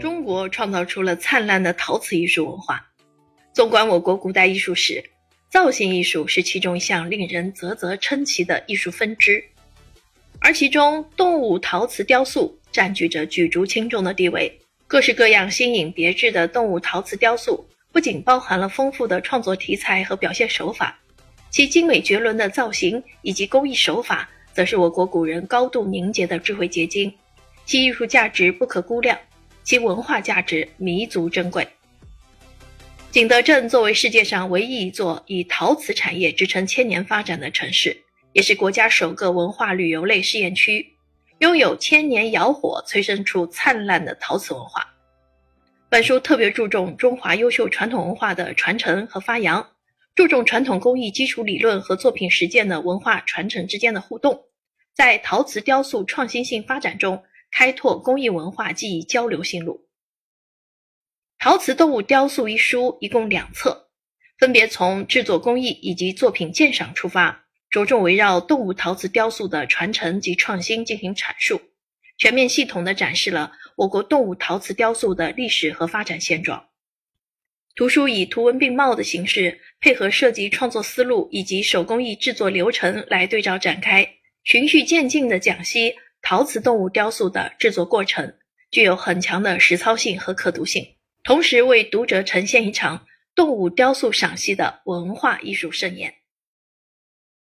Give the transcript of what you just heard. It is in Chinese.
中国创造出了灿烂的陶瓷艺术文化。纵观我国古代艺术史，造型艺术是其中一项令人啧啧称奇的艺术分支，而其中动物陶瓷雕塑占据着举足轻重的地位。各式各样新颖别致的动物陶瓷雕塑，不仅包含了丰富的创作题材和表现手法，其精美绝伦的造型以及工艺手法，则是我国古人高度凝结的智慧结晶。其艺术价值不可估量，其文化价值弥足珍贵。景德镇作为世界上唯一一座以陶瓷产业支撑千年发展的城市，也是国家首个文化旅游类试验区，拥有千年窑火催生出灿烂的陶瓷文化。本书特别注重中华优秀传统文化的传承和发扬，注重传统工艺基础理论和作品实践的文化传承之间的互动，在陶瓷雕塑创新性发展中。开拓工艺文化技艺交流新路。陶瓷动物雕塑一书一共两册，分别从制作工艺以及作品鉴赏出发，着重围绕动物陶瓷雕塑的传承及创新进行阐述，全面系统地展示了我国动物陶瓷雕塑的历史和发展现状。图书以图文并茂的形式，配合设计创作思路以及手工艺制作流程来对照展开，循序渐进地讲析。陶瓷动物雕塑的制作过程具有很强的实操性和可读性，同时为读者呈现一场动物雕塑赏析的文化艺术盛宴。